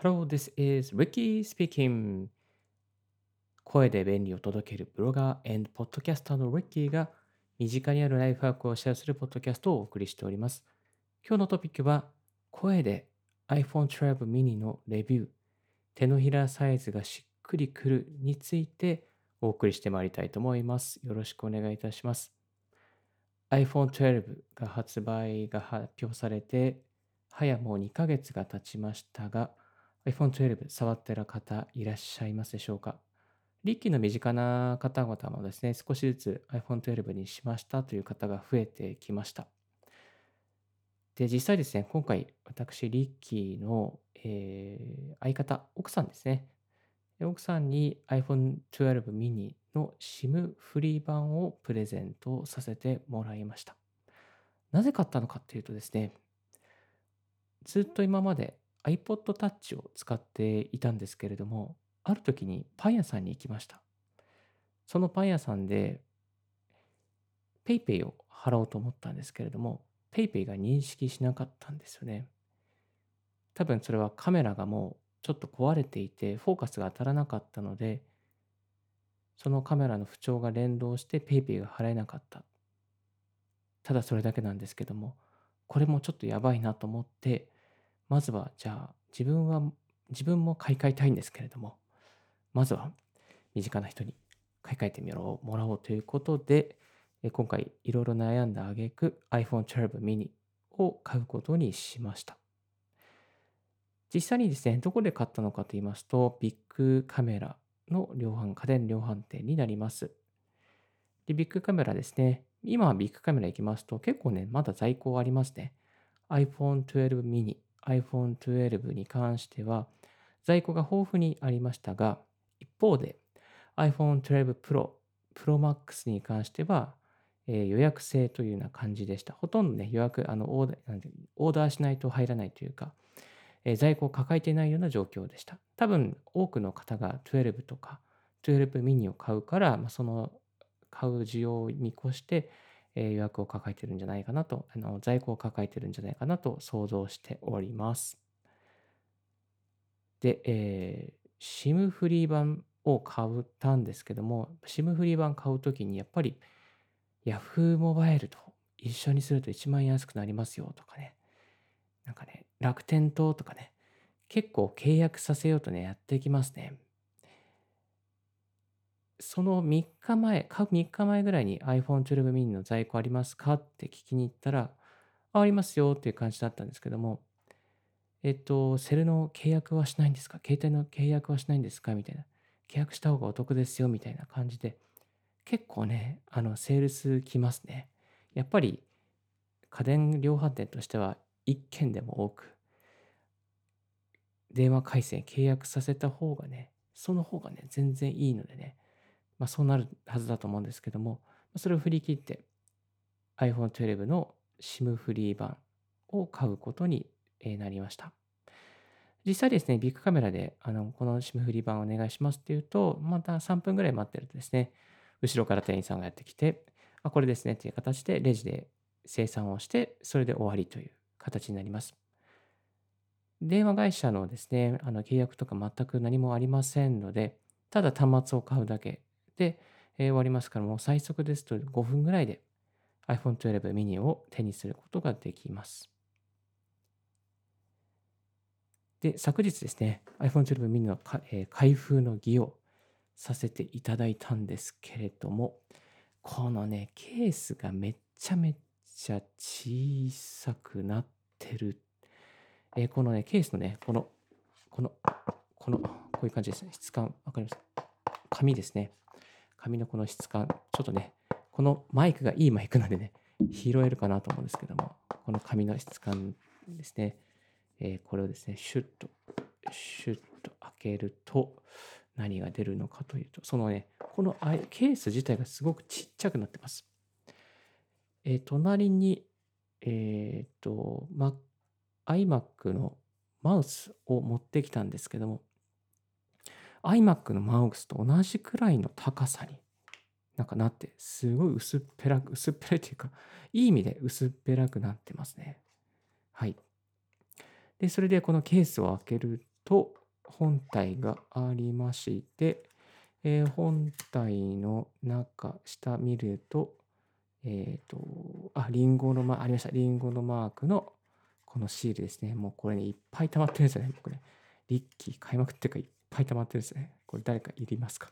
Hello, this is Ricky speaking. 声で便利を届けるブロガー and ポッドキャスターの Ricky が身近にあるライフワークをシェアするポッドキャストをお送りしております。今日のトピックは声で iPhone 12 mini のレビュー、手のひらサイズがしっくりくるについてお送りしてまいりたいと思います。よろしくお願いいたします。iPhone 12が発売が発表されて、早もう2ヶ月が経ちましたが、iPhone 12触ってる方いらっしゃいますでしょうか？リッキーの身近な方々もですね、少しずつ iPhone 12にしましたという方が増えてきました。で、実際ですね、今回私、リッキーの、えー相方、奥さんですね。奥さんに iPhone 12 mini の SIM フリー版をプレゼントさせてもらいました。なぜ買ったのかっていうとですね、ずっと今まで iPod Touch を使っていたんですけれども、ある時にパン屋さんに行きました。そのパン屋さんで PayPay を払おうと思ったんですけれども、PayPay が認識しなかったんですよね。多分それはカメラがもうちょっと壊れていて、フォーカスが当たらなかったので、そのカメラの不調が連動して PayPay が払えなかった。ただそれだけなんですけども、これもちょっとやばいなと思って、まずはじゃあ自分は、自分も買い替えたいんですけれども、まずは身近な人に買い替えてみろもらおうということで、今回いろいろ悩んだ挙句 iPhone 12 mini を買うことにしました。実際にですね、どこで買ったのかと言いますと、ビッグカメラの量販、家電量販店になります。で、ビッグカメラですね。今ビッグカメラ行きますと、結構ね、まだ在庫ありますね。iPhone 12 mini、iPhone 12に関しては、在庫が豊富にありましたが、一方で iPhone 12 Pro、Pro Max に関しては、えー予約制というような感じでした。ほとんどね、予約、あのオーダーなんオーダーしないと入らないというか、えー在庫を抱えていないような状況でした。多分、多くの方が12とか12ミニを買うから、まあ、その買う需要を見越して、え予約を抱えてるんじゃないかなと、あの在庫を抱えてるんじゃないかなと想像しております。で、えー、SIM フリー版を買ったんですけども、SIM フリー版買うときにやっぱり Yahoo モバイルと一緒にすると1万円安くなりますよとかね、なんかね、楽天ととかね、結構契約させようとね、やってきますね。その3日前、買う3日前ぐらいに iPhone 12 mini の在庫ありますかって聞きに行ったら、あありますよっていう感じだったんですけども、えっと、セルの契約はしないんですか？携帯の契約はしないんですか？みたいな。契約した方がお得ですよみたいな感じで、結構ね、あの、セールス来ますね。やっぱり家電量販店としては1件でも多く、電話回線契約させた方がね、その方がね、全然いいのでね、まあそうなるはずだと思うんですけども、それを振り切って iPhone 12の SIM フリー版を買うことになりました。実際ですね、ビッグカメラであのこの SIM フリー版お願いしますっていうと、また3分ぐらい待ってるとですね、後ろから店員さんがやってきて、あ、これですねっていう形でレジで生産をして、それで終わりという形になります。電話会社のですね、あの契約とか全く何もありませんので、ただ端末を買うだけで、えー終わりますから、もう最速ですと5分ぐらいで iPhone 12 mini を手にすることができます。で、昨日ですね、iPhone 12 mini の、えー開封の儀をさせていただいたんですけれども、このね、ケースがめっちゃめっちゃ小さくなってる。えーこのね、ケースのね、この、この、この、こういう感じですね。質感、わかります？紙ですね。紙のこの質感、ちょっとね、このマイクがいいマイクなんでね、拾えるかなと思うんですけども、この紙の質感ですね。えーこれをですね、シュッと、シュッと開けると、何が出るのかというと、そのね、このケース自体がすごくちっちゃくなってます。えー隣に、えっ、と、ま、iMac のマウスを持ってきたんですけども、iMac のマウスと同じくらいの高さになんかなって、すごい薄っぺらく、薄っぺらいというか、いい意味で薄っぺらくなってますね。はい。で、それでこのケースを開けると本体がありまして、えー、本体の中、下見ると、えっ、ー、と、あ、リンゴのマーク、ありました。リンゴのマークのこのシールですね。もうこれね、いっぱい溜まってるんですよね。僕ね、リッキー買いまくってるかいっぱい溜まってるんですね。これ誰かいりますか？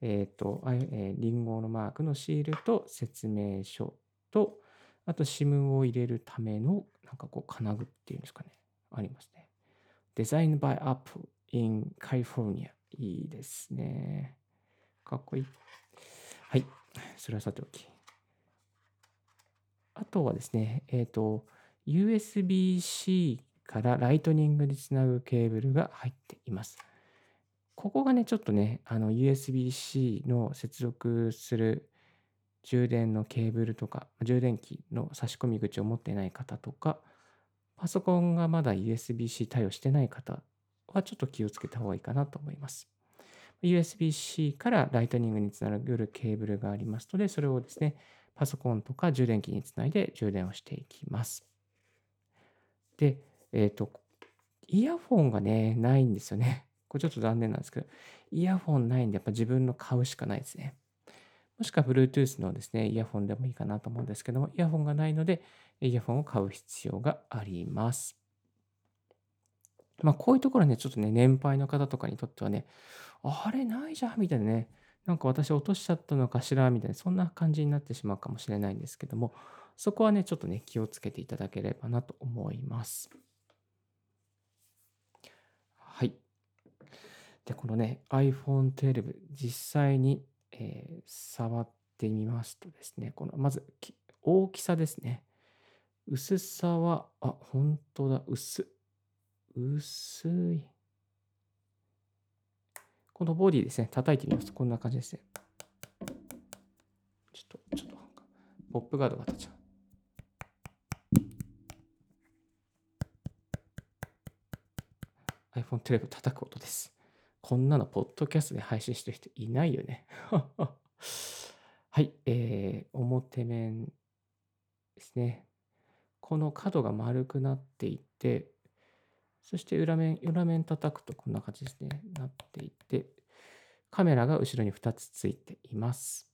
えっ、ー、と、えー、リンゴのマークのシールと説明書と、あと SIM を入れるための、なんかこう、金具っていうんですかね。ありますね。Designed by Apple in California。いいですね。かっこいい。はい。それはさておき。あとはですね、えっ、ー、と、USB-C からライトニングにつなぐケーブルが入っています。ここがね、ちょっとね、あの USB-C の接続する充電のケーブルとか、充電器の差し込み口を持ってない方とか、パソコンがまだ USB-C 対応してない方はちょっと気をつけた方がいいかなと思います。USB-C からライトニングにつながるケーブルがありますので、それをですね、パソコンとか充電器につないで充電をしていきます。で、えっ、ー、と、イヤホンがね、ないんですよね。これちょっと残念なんですけど、イヤホンないんで、やっぱ自分の買うしかないですね。もしくは Bluetooth のですね、イヤホンでもいいかなと思うんですけども、イヤホンがないので、イヤホンを買う必要があります。まあ、こういうところね、ちょっとね、年配の方とかにとってはね、あれないじゃんみたいなね、なんか私落としちゃったのかしらみたいな、そんな感じになってしまうかもしれないんですけども、そこはね、ちょっとね、気をつけていただければなと思います。はい。で、このね、iPhone 12、実際に、えー、触ってみますとですね、この、まず、大きさですね。薄さは、あ、本当だ、薄。薄い。このボディですね、叩いてみますとこんな感じですね。ちょっと、ちょっと、ポップガードが立っちゃう。iPhone 12叩く音です。こんなのポッドキャストで配信してる人いないよね。はい、えー、表面ですね。この角が丸くなっていて、そして裏面、裏面叩くとこんな感じですね。なっていて、カメラが後ろに2つついています。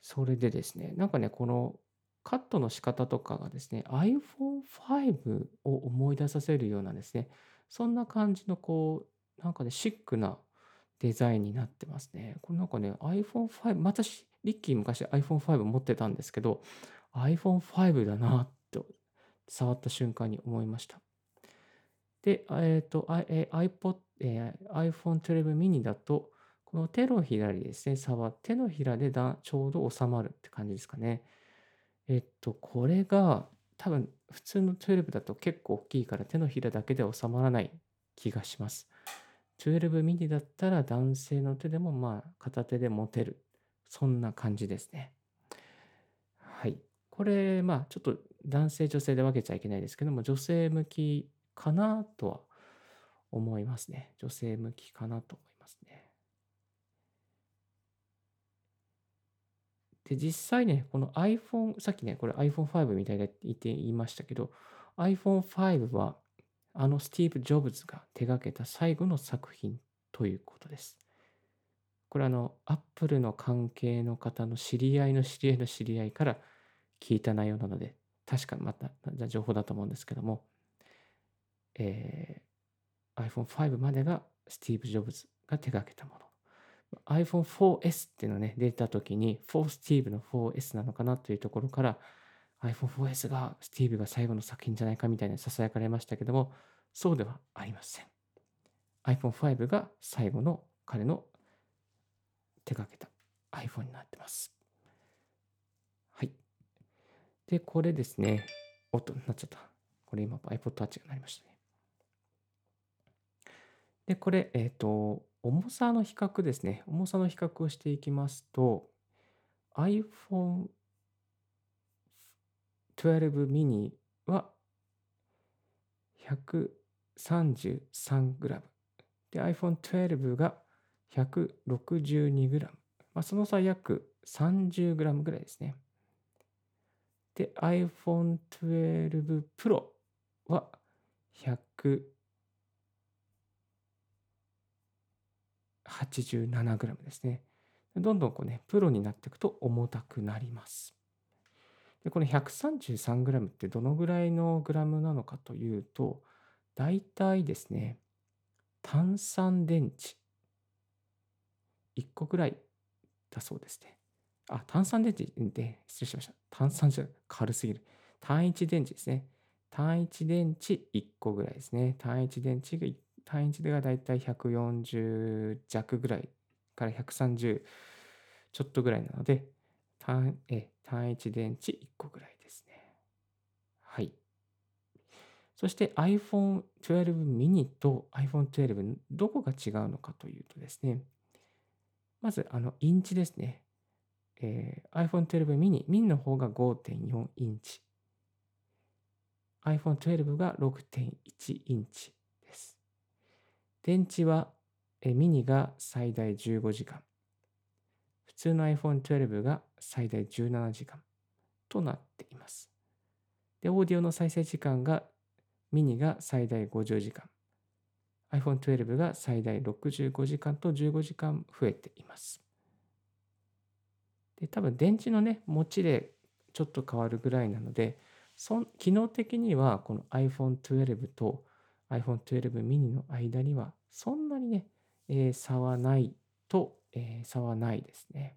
それでですね、なんかね、このカットの仕方とかがですね、iPhone5 を思い出させるようなですね、そんな感じのこう、なんかね、シックなデザインになってますね。これなんかね、iPhone5、私、リッキー昔 iPhone5 持ってたんですけど、iPhone5 だなと触った瞬間に思いました。で、えっ、ー、と、え iPod、えー、iPhone 12 mini だと、この手のひらにですね、触って手のひらでだちょうど収まるって感じですかね。えっと、これが多分普通の12だと結構大きいから手のひらだけで収まらない気がします。12 mini だったら男性の手でもまあ片手で持てる。そんな感じですね。はい。これ、まあちょっと男性女性で分けちゃいけないですけども、女性向きかなとは思いますね。女性向きかなと思いますね。で、実際ね、この iPhone、さっきね、これ iPhone5 みたいだって言って言いましたけど、iPhone5 はあのスティーブ・ジョブズが手がけた最後の作品ということです。これあの、Apple の関係の方の知り合いの知り合いの知り合いから聞いた内容なので、確かまた情報だと思うんですけども、えー、iPhone5 までがスティーブ・ジョブズが手掛けたもの。iPhone4S っていうのね、出た時に、4スティーブの 4S なのかなというところから、iPhone4S がスティーブが最後の作品じゃないかみたいな囁かれましたけども、そうではありません。iPhone5 が最後の彼の手掛けた iPhone になってます。はい。で、これですね。おっと、なっちゃった。これ今 iPod Touch がなりましたね。で、これ、えっ、と、重さの比較ですね。重さの比較をしていきますと、iPhone 12ミニは 133g で iPhone12 が 162g、まあ、その差約 30g ぐらいですねで iPhone12 Pro は1 87g ですね。どんどんこうね、プロになっていくと重たくなります。でこの 133g ってどのぐらいのグラムなのかというと、大体ですね、炭酸電池1個ぐらいだそうですね。あ、炭酸電池で、失礼しました。炭酸じゃ軽すぎる。単一電池ですね。単一電池1個ぐらいですね。単一電池が、単一でがだいたい140弱ぐらいから130ちょっとぐらいなので、単え単一電池1個ぐらいですね。はい。そして iPhone 12 mini と iPhone 12どこが違うのかというとですね、まずあのインチですね。えー、iPhone 12 mini、mini の方が5.4インチ。iPhone 12が6.1インチです。電池は、えー、ミニが最大15時間。通の iPhone 12が最大17時間となっています。で、オーディオの再生時間がミニが最大50時間。iPhone 12が最大65時間と15時間増えています。で、多分電池のね、持ちでちょっと変わるぐらいなので、そ機能的にはこの iPhone 12と iPhone 12 mini の間にはそんなにね、えー、差はないと、えー、差はないですね。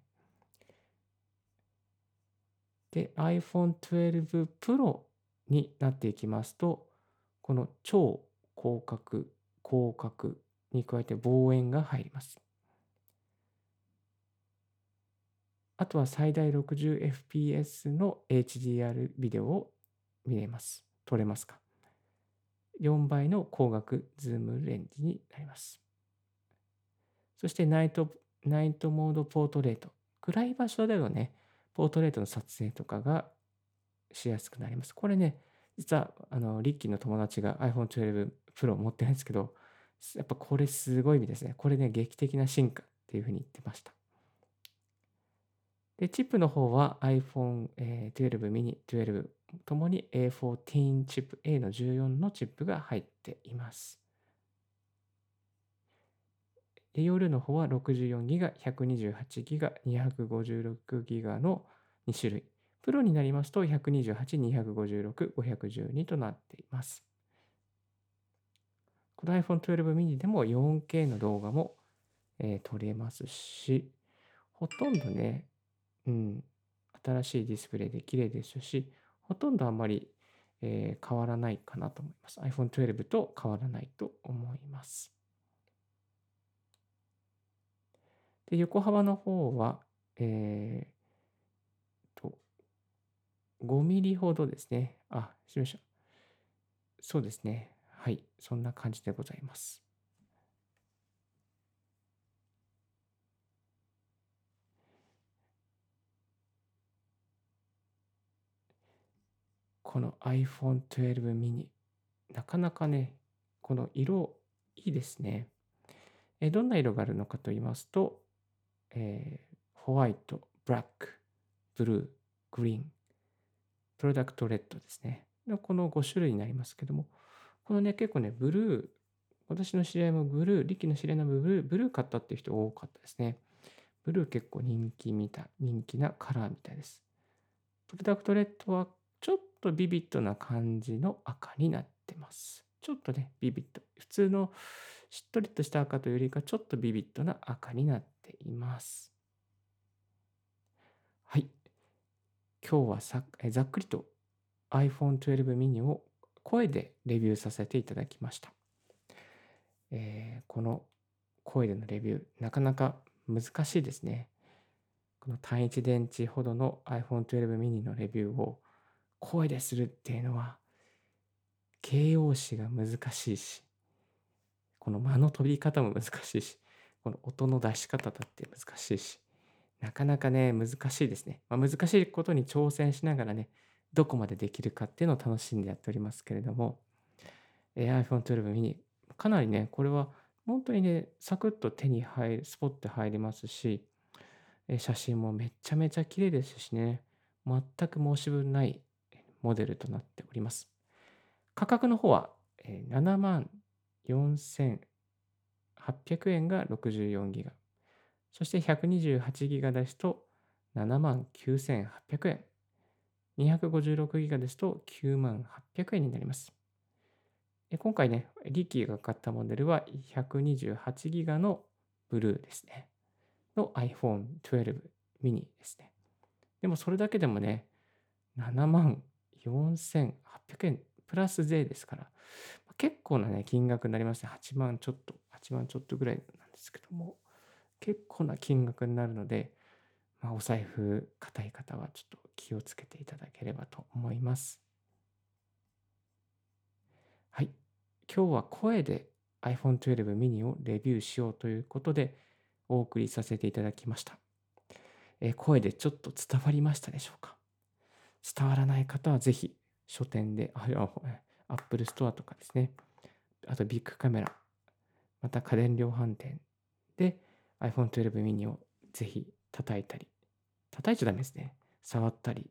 で、iPhone 12 Pro になっていきますと、この超広角、広角に加えて望遠が入ります。あとは最大 60fps の HDR ビデオを見れます。撮れますか。4倍の光学ズームレンジになります。そしてナイト、ナイトモードポートレート。暗い場所でのね、ポートレートの撮影とかがしやすくなります。これね、実は、あの、リッキーの友達が iPhone 12 Pro 持ってないんですけど、やっぱこれすごい意味ですね。これね、劇的な進化っていうふうに言ってました。で、チップの方は iPhone 12 mini 12ともに A14 チップ A の14のチップが入っています。で、容量の方は 64GB、128GB、256GB の2種類。プロになりますと128、256、512となっています。この iPhone 12 mini でも 4K の動画も、えー、撮れますし、ほとんどね、うん、新しいディスプレイで綺麗ですし、ほとんどあんまり、えー、変わらないかなと思います。iPhone 12と変わらないと思います。で、横幅の方は、えー、5ミリほどですね。あ、しました。そうですね。はい。そんな感じでございます。この iPhone 12 mini。なかなかね、この色いいですね。えどんな色があるのかと言いますと、えー、ホワイト、ブラック、ブルー、グリーン、プロダクトレッドですね。この5種類になりますけども、このね、結構ね、ブルー、私の知り合いもブルー、リキの知り合いのブルー、ブルー買ったっていう人多かったですね。ブルー結構人気みたい、人気なカラーみたいです。プロダクトレッドはちょっとビビッドな感じの赤になってます。ちょっとね、ビビッド。普通のしっとりとした赤というよりか、ちょっとビビッドな赤になってています。はい。今日はさざっくりと iPhone 12 mini を声でレビューさせていただきました。えー、この声でのレビュー、なかなか難しいですね。この単一電池ほどの iPhone 12 mini のレビューを声でするっていうのは形容詞が難しいし、この間の飛び方も難しいし、この音の出し方だって難しいし、なかなかね、難しいですね。まあ、難しいことに挑戦しながらね、どこまでできるかっていうのを楽しんでやっておりますけれども、iPhone 12 mini、かなりね、これは本当にね、サクッと手に入る、スポッて入りますし、写真もめちゃめちゃ綺麗ですしね、全く申し分ないモデルとなっております。価格の方は7万4800 800円が64ギガ。そして128ギガですと7万9800円。256ギガですと9万800円になります。今回ね、リッキーが買ったモデルは128ギガのブルーですね。の iPhone 12 mini ですね。でもそれだけでもね、7万4800円プラス税ですから、結構なね、金額になりますね。8万ちょっと、8万ちょっとぐらいなんですけども、結構な金額になるので、まあ、お財布硬い方はちょっと気をつけていただければと思います。はい。今日は声で iPhone 12 mini をレビューしようということでお送りさせていただきました。え声でちょっと伝わりましたでしょうか？伝わらない方はぜひ書店で、あ、Apple Store とかですね。あとビッグカメラ、また家電量販店で iPhone 12 mini をぜひ叩いたり、叩いちゃダメですね。触ったり、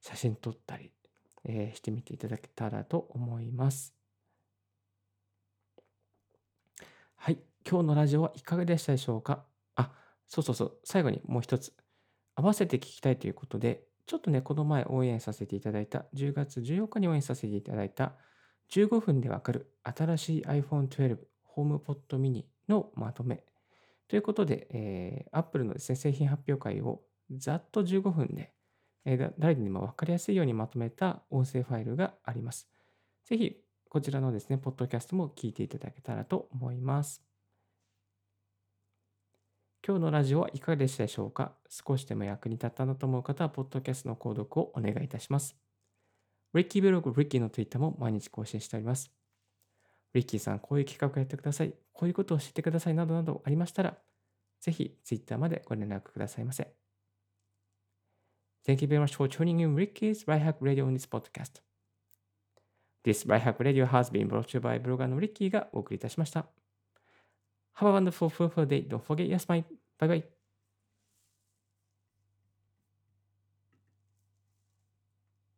写真撮ったり、えー、してみていただけたらと思います。はい。今日のラジオはいかがでしたでしょうか？あ、そうそうそう。最後にもう一つ。合わせて聞きたいということで、ちょっとね、この前応援させていただいた、10月14日に応援させていただいた、15分でわかる新しい iPhone 12ホームポットミニのまとめということで、えー、Apple のですね、製品発表会をざっと15分で、えー、誰にも分かりやすいようにまとめた音声ファイルがあります。ぜひ、こちらのですね、ポッドキャストも聞いていただけたらと思います。今日のラジオはいかがでしたでしょうか？少しでも役に立ったなと思う方は、ポッドキャストの購読をお願いいたします。リッキーブログ、リッキーの Twitter も毎日更新しております。リッキーさん、こういう企画をやってください。こういうことを知ってくださいなどなどありましたら、ぜひ Twitter までご連絡くださいませ。Thank you very much for tuning in Ricky's Right Hack Radio on this podcast. This Right Hack Radio has been brought to you by ブロガーのリッキーがお送りいたしました。Have a wonderful, fruitful day. Don't forget your smile. Bye bye.